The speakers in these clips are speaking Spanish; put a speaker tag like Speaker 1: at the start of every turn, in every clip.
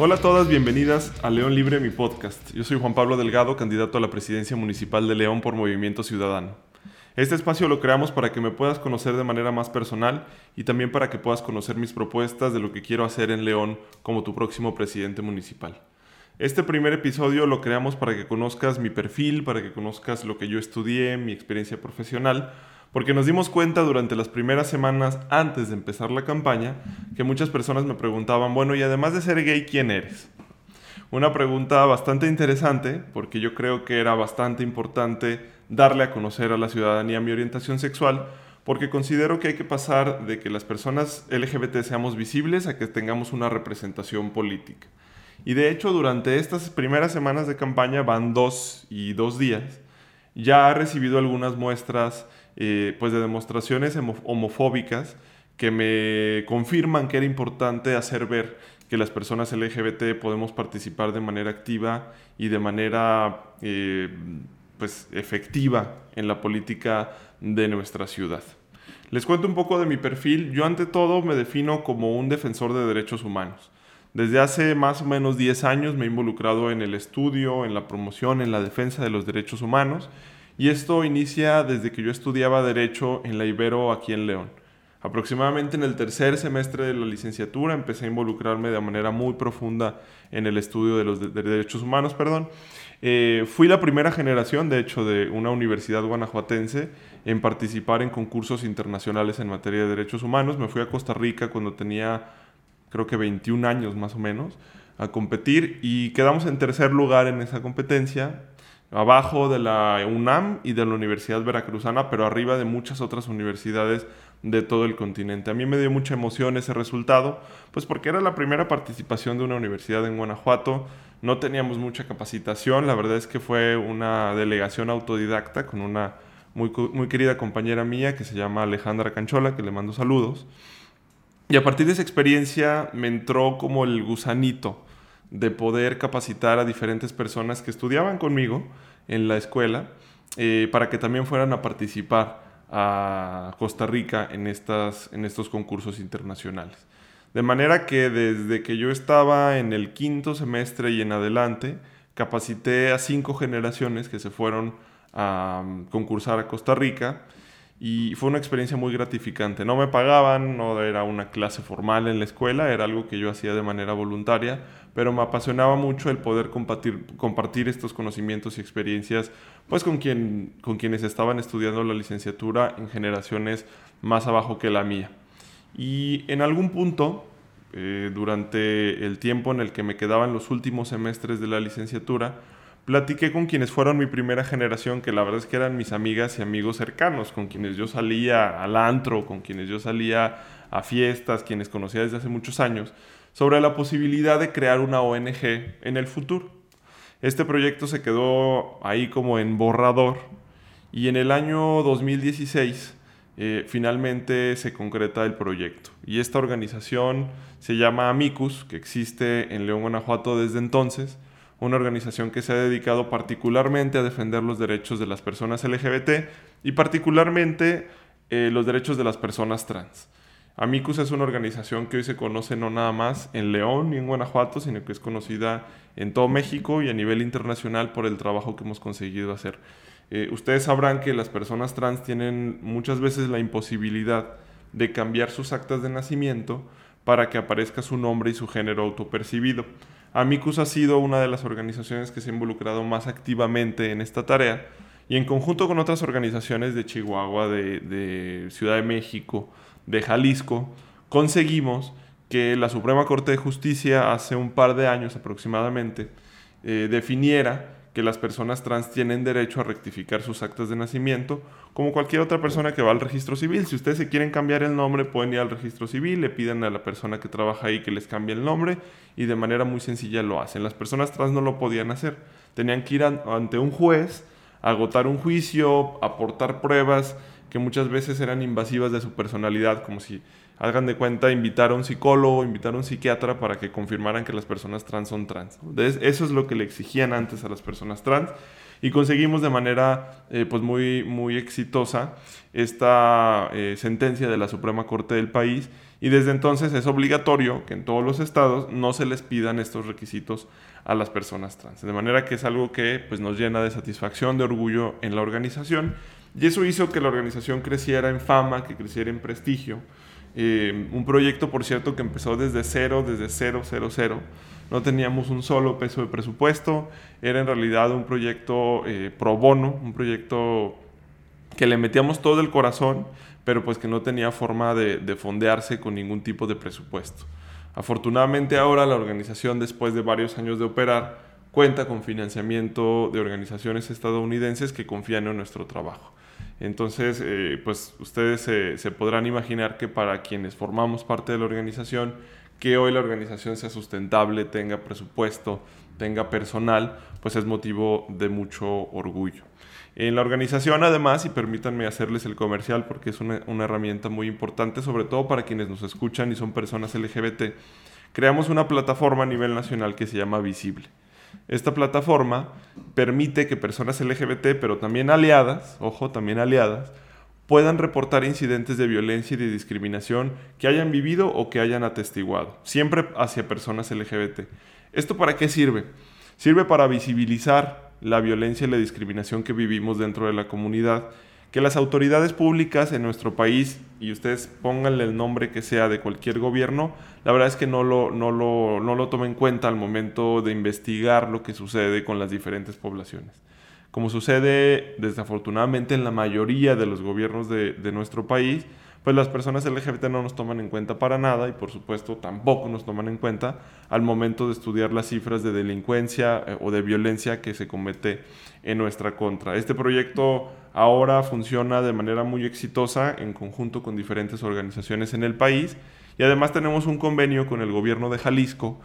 Speaker 1: Hola a todas, bienvenidas a León Libre, mi podcast. Yo soy Juan Pablo Delgado, candidato a la presidencia municipal de León por Movimiento Ciudadano. Este espacio lo creamos para que me puedas conocer de manera más personal y también para que puedas conocer mis propuestas de lo que quiero hacer en León como tu próximo presidente municipal. Este primer episodio lo creamos para que conozcas mi perfil, para que conozcas lo que yo estudié, mi experiencia profesional, porque nos dimos cuenta durante las primeras semanas antes de empezar la campaña que muchas personas me preguntaban, bueno, y además de ser gay, ¿quién eres? Una pregunta bastante interesante, porque yo creo que era bastante importante darle a conocer a la ciudadanía mi orientación sexual, porque considero que hay que pasar de que las personas LGBT seamos visibles a que tengamos una representación política. Y de hecho, durante estas primeras semanas de campaña, van dos y dos días, ya ha recibido algunas muestras eh, pues de demostraciones homofóbicas que me confirman que era importante hacer ver que las personas LGBT podemos participar de manera activa y de manera eh, pues, efectiva en la política de nuestra ciudad. Les cuento un poco de mi perfil. Yo ante todo me defino como un defensor de derechos humanos. Desde hace más o menos 10 años me he involucrado en el estudio, en la promoción, en la defensa de los derechos humanos y esto inicia desde que yo estudiaba Derecho en la Ibero aquí en León. Aproximadamente en el tercer semestre de la licenciatura empecé a involucrarme de manera muy profunda en el estudio de los derechos humanos. Perdón. Eh, fui la primera generación, de hecho, de una universidad guanajuatense en participar en concursos internacionales en materia de derechos humanos. Me fui a Costa Rica cuando tenía, creo que 21 años más o menos, a competir y quedamos en tercer lugar en esa competencia abajo de la UNAM y de la Universidad Veracruzana, pero arriba de muchas otras universidades de todo el continente. A mí me dio mucha emoción ese resultado, pues porque era la primera participación de una universidad en Guanajuato, no teníamos mucha capacitación, la verdad es que fue una delegación autodidacta con una muy, muy querida compañera mía que se llama Alejandra Canchola, que le mando saludos. Y a partir de esa experiencia me entró como el gusanito de poder capacitar a diferentes personas que estudiaban conmigo en la escuela eh, para que también fueran a participar a Costa Rica en, estas, en estos concursos internacionales. De manera que desde que yo estaba en el quinto semestre y en adelante, capacité a cinco generaciones que se fueron a mm, concursar a Costa Rica y fue una experiencia muy gratificante. No me pagaban, no era una clase formal en la escuela, era algo que yo hacía de manera voluntaria, pero me apasionaba mucho el poder compartir, compartir estos conocimientos y experiencias pues con, quien, con quienes estaban estudiando la licenciatura en generaciones más abajo que la mía. Y en algún punto, eh, durante el tiempo en el que me quedaban los últimos semestres de la licenciatura, platiqué con quienes fueron mi primera generación, que la verdad es que eran mis amigas y amigos cercanos, con quienes yo salía al antro, con quienes yo salía a fiestas, quienes conocía desde hace muchos años, sobre la posibilidad de crear una ONG en el futuro. Este proyecto se quedó ahí como en borrador y en el año 2016 eh, finalmente se concreta el proyecto. Y esta organización se llama Amicus, que existe en León, Guanajuato desde entonces una organización que se ha dedicado particularmente a defender los derechos de las personas LGBT y particularmente eh, los derechos de las personas trans. Amicus es una organización que hoy se conoce no nada más en León ni en Guanajuato, sino que es conocida en todo México y a nivel internacional por el trabajo que hemos conseguido hacer. Eh, ustedes sabrán que las personas trans tienen muchas veces la imposibilidad de cambiar sus actas de nacimiento para que aparezca su nombre y su género autopercibido. Amicus ha sido una de las organizaciones que se ha involucrado más activamente en esta tarea y en conjunto con otras organizaciones de Chihuahua, de, Ciudad de México, de Jalisco, conseguimos que la Suprema Corte de Justicia hace un par de años aproximadamente eh, definiera que las personas trans tienen derecho a rectificar sus actas de nacimiento, como cualquier otra persona que va al registro civil. Si ustedes se quieren cambiar el nombre, pueden ir al registro civil, le piden a la persona que trabaja ahí que les cambie el nombre y de manera muy sencilla lo hacen. Las personas trans no lo podían hacer. Tenían que ir ante un juez, agotar un juicio, aportar pruebas que muchas veces eran invasivas de su personalidad, como si hagan de cuenta invitar a un psicólogo, invitar a un psiquiatra para que confirmaran que las personas trans son trans. eso es lo que le exigían antes a las personas trans. y conseguimos de manera eh, pues muy, muy exitosa esta eh, sentencia de la Suprema Corte del país y desde entonces es obligatorio que en todos los estados no se les pidan estos requisitos a las personas trans. De manera que es algo que pues, nos llena de satisfacción, de orgullo en la organización y eso hizo que la organización creciera en fama, que creciera en prestigio. Eh, un proyecto, por cierto, que empezó desde cero, desde cero, cero, cero. No teníamos un solo peso de presupuesto. Era en realidad un proyecto eh, pro bono, un proyecto que le metíamos todo el corazón, pero pues que no tenía forma de, de fondearse con ningún tipo de presupuesto. Afortunadamente ahora la organización, después de varios años de operar, cuenta con financiamiento de organizaciones estadounidenses que confían en nuestro trabajo. Entonces, eh, pues ustedes se, podrán imaginar que para quienes formamos parte de la organización, que hoy la organización sea sustentable, tenga presupuesto, tenga personal, pues es motivo de mucho orgullo. En la organización, además, y permítanme hacerles el comercial porque es una, una herramienta muy importante, sobre todo para quienes nos escuchan y son personas LGBT, creamos una plataforma a nivel nacional que se llama Visible. Esta plataforma permite que personas LGBT, pero también aliadas, ojo, también aliadas, puedan reportar incidentes de violencia y de discriminación que hayan vivido o que hayan atestiguado, siempre hacia personas LGBT. ¿Esto para qué sirve? Sirve para visibilizar la violencia y la discriminación que vivimos dentro de la comunidad que las autoridades públicas en nuestro país, y ustedes pónganle el nombre que sea de cualquier gobierno, la verdad es que no lo, no lo, no lo tomen en cuenta al momento de investigar lo que sucede con las diferentes poblaciones. Como sucede desafortunadamente en la mayoría de los gobiernos de, de nuestro país, pues las personas LGBT no nos toman en cuenta para nada y por supuesto tampoco nos toman en cuenta al momento de estudiar las cifras de delincuencia eh, o de violencia que se comete en nuestra contra. Este proyecto ahora funciona de manera muy exitosa en conjunto con diferentes organizaciones en el país y además tenemos un convenio con el gobierno de Jalisco,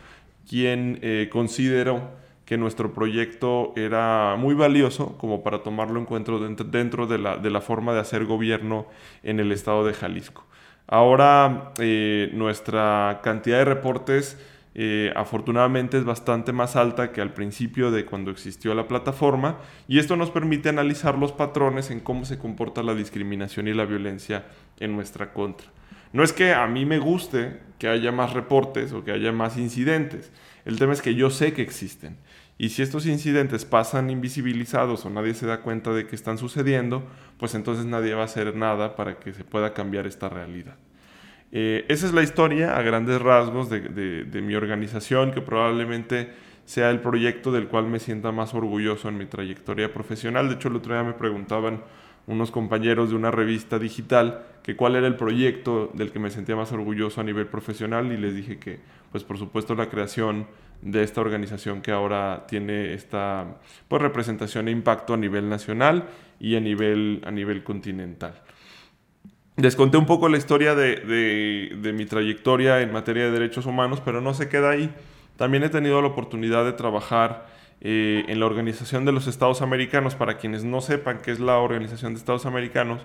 Speaker 1: quien eh, consideró que nuestro proyecto era muy valioso como para tomarlo en cuenta dentro, de, la, forma de hacer gobierno en el estado de Jalisco. Ahora eh, nuestra cantidad de reportes eh, afortunadamente es bastante más alta que al principio de cuando existió la plataforma y esto nos permite analizar los patrones en cómo se comporta la discriminación y la violencia en nuestra contra. No es que a mí me guste que haya más reportes o que haya más incidentes, el tema es que yo sé que existen y si estos incidentes pasan invisibilizados o nadie se da cuenta de que están sucediendo, pues entonces nadie va a hacer nada para que se pueda cambiar esta realidad. Eh, esa es la historia a grandes rasgos de, mi organización, que probablemente sea el proyecto del cual me sienta más orgulloso en mi trayectoria profesional. De hecho, el otro día me preguntaban unos compañeros de una revista digital que cuál era el proyecto del que me sentía más orgulloso a nivel profesional y les dije que, pues por supuesto, la creación de esta organización que ahora tiene esta pues, representación e impacto a nivel nacional y a nivel, a nivel continental. Les conté un poco la historia de, de, mi trayectoria en materia de derechos humanos, pero no se queda ahí. También he tenido la oportunidad de trabajar eh, en la Organización de los Estados Americanos. Para quienes no sepan qué es la Organización de Estados Americanos,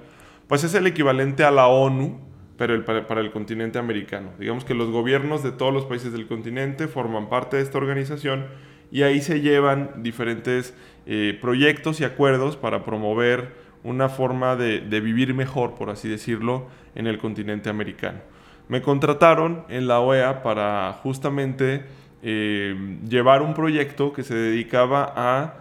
Speaker 1: pues es el equivalente a la ONU, pero para, el continente americano. Digamos que los gobiernos de todos los países del continente forman parte de esta organización y ahí se llevan diferentes eh, proyectos y acuerdos para promover una forma de, vivir mejor, por así decirlo, en el continente americano. Me contrataron en la OEA para justamente eh, llevar un proyecto que se dedicaba a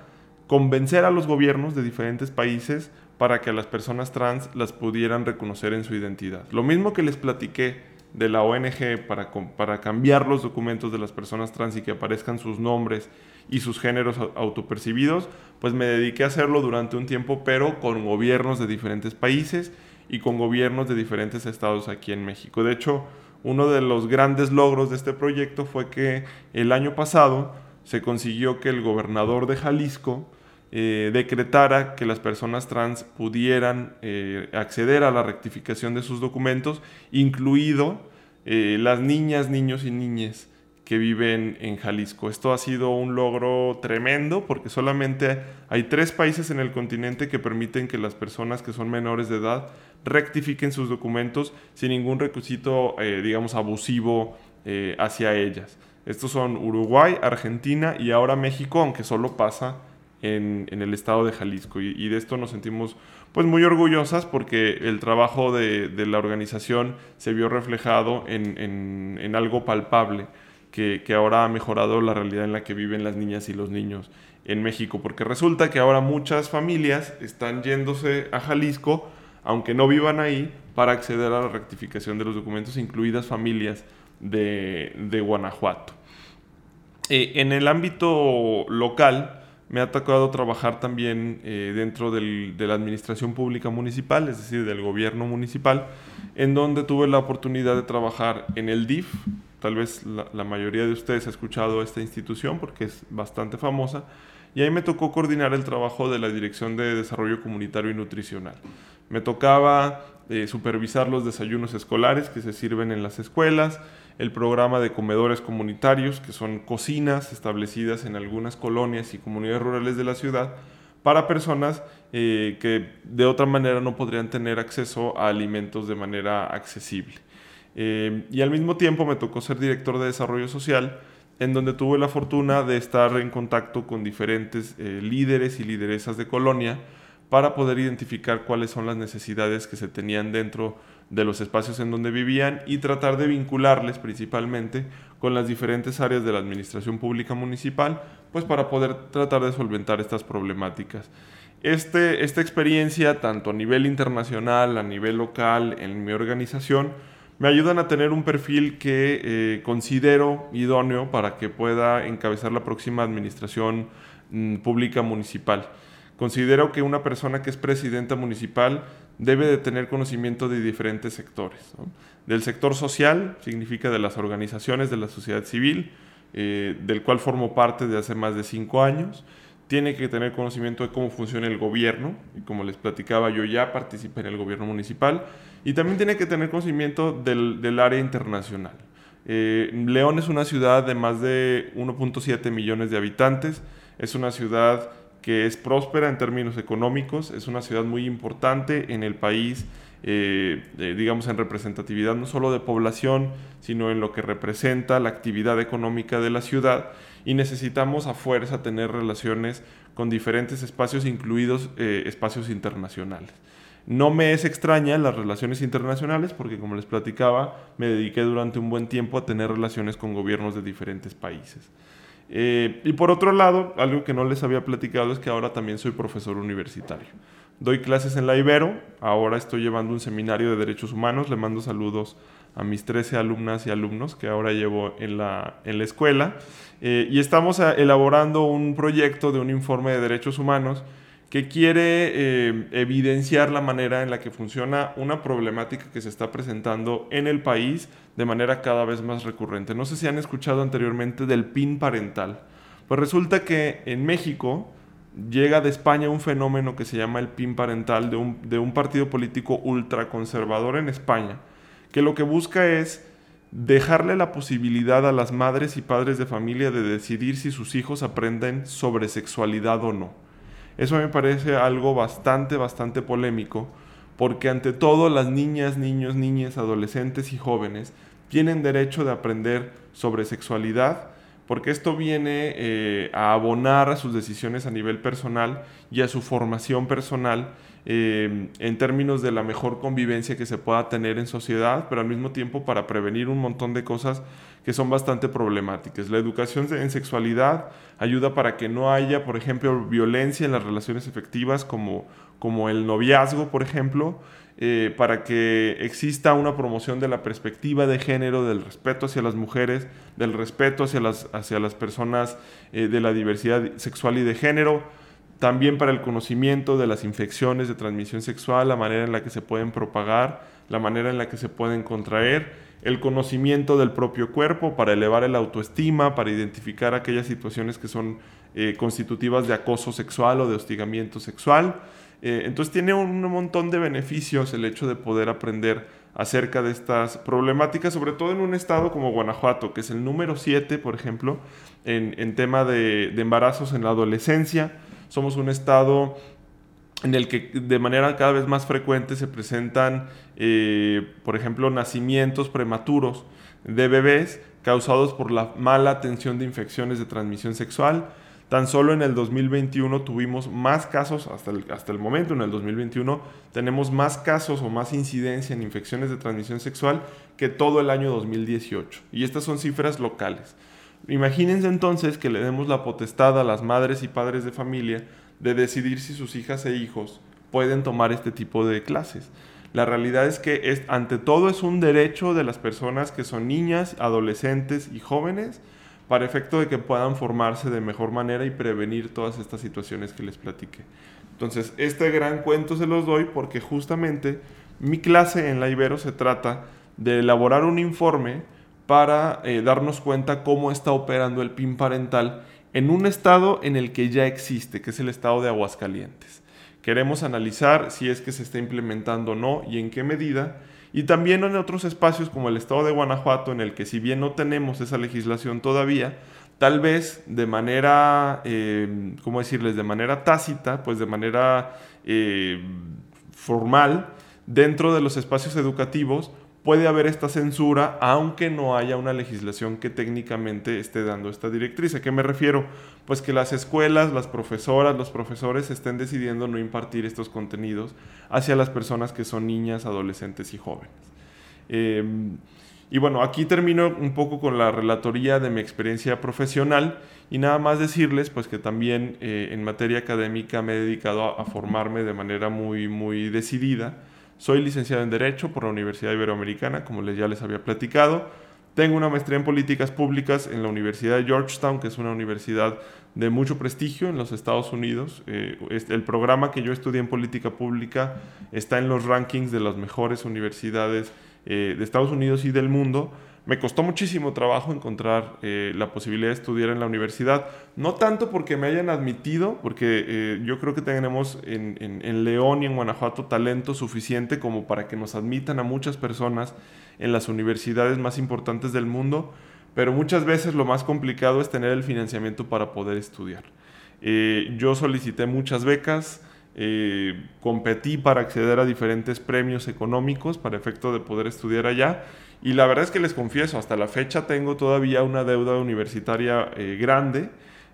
Speaker 1: convencer a los gobiernos de diferentes países para que a las personas trans las pudieran reconocer en su identidad. Lo mismo que les platiqué de la ONG para, para cambiar los documentos de las personas trans y que aparezcan sus nombres y sus géneros autopercibidos, pues me dediqué a hacerlo durante un tiempo, pero con gobiernos de diferentes países y con gobiernos de diferentes estados aquí en México. De hecho, uno de los grandes logros de este proyecto fue que el año pasado se consiguió que el gobernador de Jalisco eh, decretara que las personas trans pudieran eh, acceder a la rectificación de sus documentos, incluido eh, las niñas, niños y niñas que viven en Jalisco. Esto ha sido un logro tremendo porque solamente hay tres países en el continente que permiten que las personas que son menores de edad rectifiquen sus documentos sin ningún requisito, digamos, abusivo hacia ellas. Estos son Uruguay, Argentina y ahora México, aunque solo pasa en, el estado de Jalisco. Y, de esto nos sentimos pues muy orgullosas porque el trabajo de, la organización se vio reflejado en, algo palpable que, ahora ha mejorado la realidad en la que viven las niñas y los niños en México. Porque resulta que ahora muchas familias están yéndose a Jalisco, aunque no vivan ahí, para acceder a la rectificación de los documentos, incluidas familias de, de Guanajuato. Eh, en el ámbito local, me ha tocado trabajar también eh, dentro de la administración pública municipal, es decir, del gobierno municipal, en donde tuve la oportunidad de trabajar en el DIF. Tal vez la, mayoría de ustedes ha escuchado esta institución porque es bastante famosa. Y ahí me tocó coordinar el trabajo de la Dirección de Desarrollo Comunitario y Nutricional. Me tocaba supervisar los desayunos escolares que se sirven en las escuelas, el programa de comedores comunitarios, que son cocinas establecidas en algunas colonias y comunidades rurales de la ciudad para personas eh, que de otra manera no podrían tener acceso a alimentos de manera accesible. Eh, y al mismo tiempo me tocó ser director de desarrollo social, en donde tuve la fortuna de estar en contacto con diferentes eh, líderes y lideresas de colonia para poder identificar cuáles son las necesidades que se tenían dentro de los espacios en donde vivían y tratar de vincularles principalmente con las diferentes áreas de la administración pública municipal, pues para poder tratar de solventar estas problemáticas. Este, esta experiencia, tanto a nivel internacional, a nivel local, en mi organización, me ayudan a tener un perfil que eh, considero idóneo para que pueda encabezar la próxima administración mm, pública municipal. Considero que una persona que es presidenta municipal debe de tener conocimiento de diferentes sectores. Del sector social, significa de las organizaciones de la sociedad civil, eh, del cual formo parte de hace más de cinco años. Tiene que tener conocimiento de cómo funciona el gobierno, y como les platicaba, yo ya participé en el gobierno municipal, y también tiene que tener conocimiento del, área internacional. Eh, León es una ciudad de más de 1.7 millones de habitantes, es una ciudad que es próspera en términos económicos, es una ciudad muy importante en el país, eh, eh, digamos en representatividad no solo de población, sino en lo que representa la actividad económica de la ciudad y necesitamos a fuerza tener relaciones con diferentes espacios, incluidos eh, espacios internacionales. No me es extraña las relaciones internacionales porque, como les platicaba, me dediqué durante un buen tiempo a tener relaciones con gobiernos de diferentes países. Eh, y por otro lado, algo que no les había platicado es que ahora también soy profesor universitario. Doy clases en la Ibero, ahora estoy llevando un seminario de derechos humanos, le mando saludos a mis 13 alumnas y alumnos que ahora llevo en la, en la escuela. Eh, y estamos eh, elaborando un proyecto de un informe de derechos humanos que quiere eh, evidenciar la manera en la que funciona una problemática que se está presentando en el país de manera cada vez más recurrente. No sé si han escuchado anteriormente del PIN parental. Pues resulta que en México llega de España un fenómeno que se llama el PIN parental de un, de un partido político ultraconservador en España, que lo que busca es dejarle la posibilidad a las madres y padres de familia de decidir si sus hijos aprenden sobre sexualidad o no. Eso me parece algo bastante, bastante polémico, porque ante todo las niñas, niños, niñas, adolescentes y jóvenes tienen derecho de aprender sobre sexualidad, porque esto viene eh, a abonar a sus decisiones a nivel personal y a su formación personal eh, en términos de la mejor convivencia que se pueda tener en sociedad, pero al mismo tiempo para prevenir un montón de cosas que son bastante problemáticas. La educación en sexualidad ayuda para que no haya, por ejemplo, violencia en las relaciones efectivas como, como el noviazgo, por ejemplo, eh, para que exista una promoción de la perspectiva de género, del respeto hacia las mujeres, del respeto hacia las, hacia las personas eh, de la diversidad sexual y de género, también para el conocimiento de las infecciones de transmisión sexual, la manera en la que se pueden propagar, la manera en la que se pueden contraer, el conocimiento del propio cuerpo para elevar el autoestima, para identificar aquellas situaciones que son eh, constitutivas de acoso sexual o de hostigamiento sexual. Eh, entonces tiene un montón de beneficios el hecho de poder aprender acerca de estas problemáticas, sobre todo en un estado como Guanajuato, que es el número 7, por ejemplo, en, tema de, de embarazos en la adolescencia. Somos un estado en el que de manera cada vez más frecuente se presentan, eh, por ejemplo, nacimientos prematuros de bebés causados por la mala atención de infecciones de transmisión sexual. Tan solo en el 2021 tuvimos más casos, hasta el, hasta el momento, en el 2021, tenemos más casos o más incidencia en infecciones de transmisión sexual que todo el año 2018. Y estas son cifras locales. Imagínense entonces que le demos la potestad a las madres y padres de familia de decidir si sus hijas e hijos pueden tomar este tipo de clases. La realidad es que es, ante todo es un derecho de las personas que son niñas, adolescentes y jóvenes para efecto de que puedan formarse de mejor manera y prevenir todas estas situaciones que les platiqué. Entonces, este gran cuento se los doy porque justamente mi clase en la Ibero se trata de elaborar un informe para eh, darnos cuenta cómo está operando el PIN parental en un estado en el que ya existe, que es el estado de Aguascalientes. Queremos analizar si es que se está implementando o no y en qué medida. Y también en otros espacios como el estado de Guanajuato, en el que si bien no tenemos esa legislación todavía, tal vez de manera, eh, ¿cómo decirles?, de manera tácita, pues de manera eh, formal, dentro de los espacios educativos, puede haber esta censura aunque no haya una legislación que técnicamente esté dando esta directriz. ¿A qué me refiero? Pues que las escuelas, las profesoras, los profesores estén decidiendo no impartir estos contenidos hacia las personas que son niñas, adolescentes y jóvenes. Em, y bueno, aquí termino un poco con la relatoría de mi experiencia profesional y nada más decirles pues que también eh, en materia académica me he dedicado a, a formarme de manera muy, muy decidida soy licenciado en Derecho por la Universidad Iberoamericana, como les, ya les había platicado. Tengo una maestría en políticas públicas en la Universidad de Georgetown, que es una universidad de mucho prestigio en los Estados Unidos. Eh, el programa que yo estudié en política pública está en los rankings de las mejores universidades eh, de Estados Unidos y del mundo. Me costó muchísimo trabajo encontrar eh, la posibilidad de estudiar en la universidad, no tanto porque me hayan admitido, porque eh, yo creo que tenemos en, León y en Guanajuato talento suficiente como para que nos admitan a muchas personas en las universidades más importantes del mundo, pero muchas veces lo más complicado es tener el financiamiento para poder estudiar. Eh, yo solicité muchas becas, competí para acceder a diferentes premios económicos para efecto de poder estudiar allá y la verdad es que les confieso, hasta la fecha tengo todavía una deuda universitaria eh, grande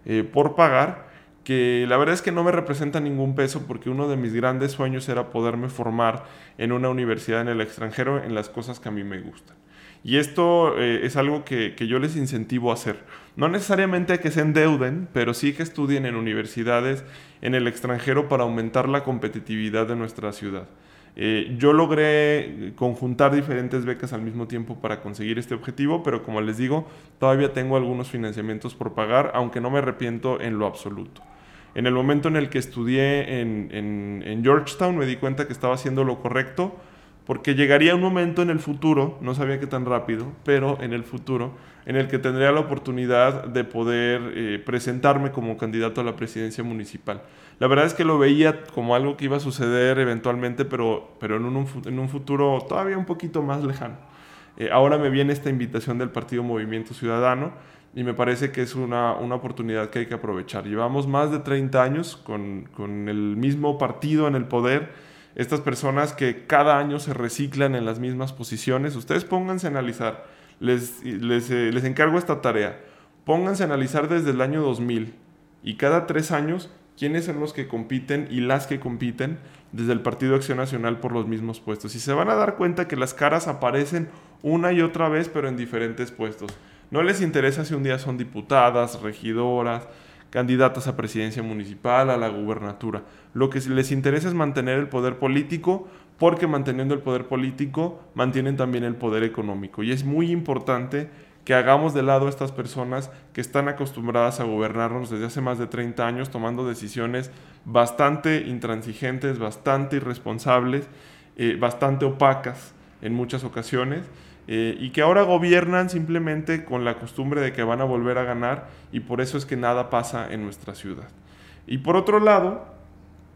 Speaker 1: eh, por pagar, que la verdad es que no me representa ningún peso porque uno de mis grandes sueños era poderme formar en una universidad en el extranjero en las cosas que a mí me gustan. Y esto eh, es algo que, que, yo les incentivo a hacer. No necesariamente que se endeuden, pero sí que estudien en universidades en el extranjero para aumentar la competitividad de nuestra ciudad. Eh, yo logré conjuntar diferentes becas al mismo tiempo para conseguir este objetivo, pero como les digo, todavía tengo algunos financiamientos por pagar, aunque no me arrepiento en lo absoluto. En el momento en el que estudié en Georgetown me di cuenta que estaba haciendo lo correcto, porque llegaría un momento en el futuro, no sabía qué tan rápido, pero en el futuro, en el que tendría la oportunidad de poder eh, presentarme como candidato a la presidencia municipal. La verdad es que lo veía como algo que iba a suceder eventualmente, pero, pero en, un, en un futuro todavía un poquito más lejano. Eh, ahora me viene esta invitación del Partido Movimiento Ciudadano y me parece que es una, una oportunidad que hay que aprovechar. Llevamos más de 30 años con, con el mismo partido en el poder estas personas que cada año se reciclan en las mismas posiciones, ustedes pónganse a analizar, les, les, eh, les, encargo esta tarea, pónganse a analizar desde el año 2000 y cada tres años quiénes son los que compiten y las que compiten desde el Partido Acción Nacional por los mismos puestos. Y se van a dar cuenta que las caras aparecen una y otra vez, pero en diferentes puestos. No les interesa si un día son diputadas, regidoras, candidatas a presidencia municipal, a la gubernatura. Lo que les interesa es mantener el poder político, porque manteniendo el poder político mantienen también el poder económico. Y es muy importante que hagamos de lado a estas personas que están acostumbradas a gobernarnos desde hace más de 30 años, tomando decisiones bastante intransigentes, bastante irresponsables, eh, bastante opacas en muchas ocasiones eh, y que ahora gobiernan simplemente con la costumbre de que van a volver a ganar y por eso es que nada pasa en nuestra ciudad. Y por otro lado,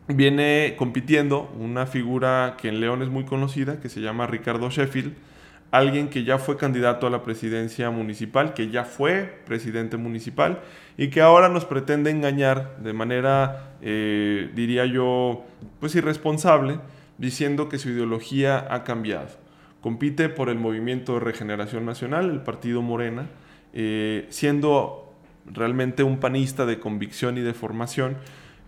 Speaker 1: viene compitiendo una figura que en León es muy conocida, que se llama Ricardo Sheffield, alguien que ya fue candidato a la presidencia municipal, que ya fue presidente municipal y que ahora nos pretende engañar de manera, eh, diría yo, pues irresponsable, diciendo que su ideología ha cambiado compite por el Movimiento de Regeneración Nacional, el partido Morena, eh, siendo realmente un panista de convicción y de formación.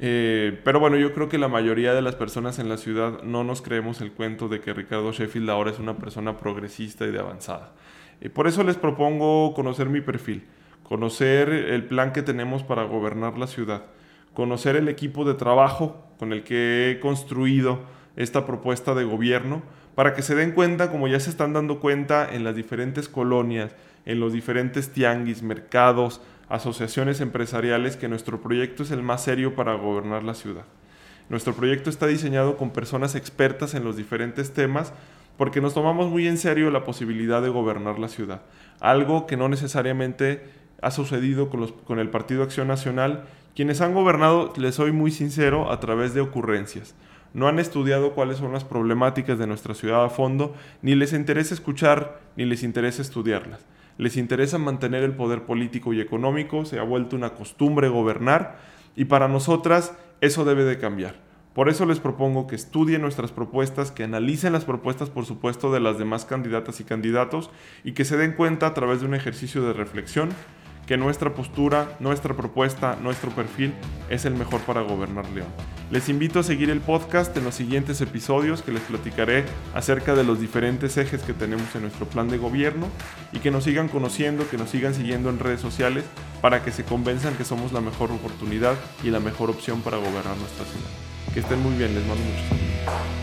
Speaker 1: Eh, pero bueno, yo creo que la mayoría de las personas en la ciudad no nos creemos el cuento de que Ricardo Sheffield ahora es una persona progresista y de avanzada. Y por eso les propongo conocer mi perfil, conocer el plan que tenemos para gobernar la ciudad, conocer el equipo de trabajo con el que he construido esta propuesta de gobierno, para que se den cuenta, como ya se están dando cuenta en las diferentes colonias, en los diferentes tianguis, mercados, asociaciones empresariales, que nuestro proyecto es el más serio para gobernar la ciudad. Nuestro proyecto está diseñado con personas expertas en los diferentes temas porque nos tomamos muy en serio la posibilidad de gobernar la ciudad, algo que no necesariamente ha sucedido con, con el Partido Acción Nacional, quienes han gobernado, les soy muy sincero, a través de ocurrencias no han estudiado cuáles son las problemáticas de nuestra ciudad a fondo, ni les interesa escuchar, ni les interesa estudiarlas. Les interesa mantener el poder político y económico, se ha vuelto una costumbre gobernar y para nosotras eso debe de cambiar. Por eso les propongo que estudien nuestras propuestas, que analicen las propuestas, por supuesto, de las demás candidatas y candidatos y que se den cuenta a través de un ejercicio de reflexión que nuestra postura, nuestra propuesta, nuestro perfil es el mejor para gobernar León. Les invito a seguir el podcast en los siguientes episodios que les platicaré acerca de los diferentes ejes que tenemos en nuestro plan de gobierno y que nos sigan conociendo, que nos sigan siguiendo en redes sociales para que se convenzan que somos la mejor oportunidad y la mejor opción para gobernar nuestra ciudad. Que estén muy bien, les mando muchos saludos.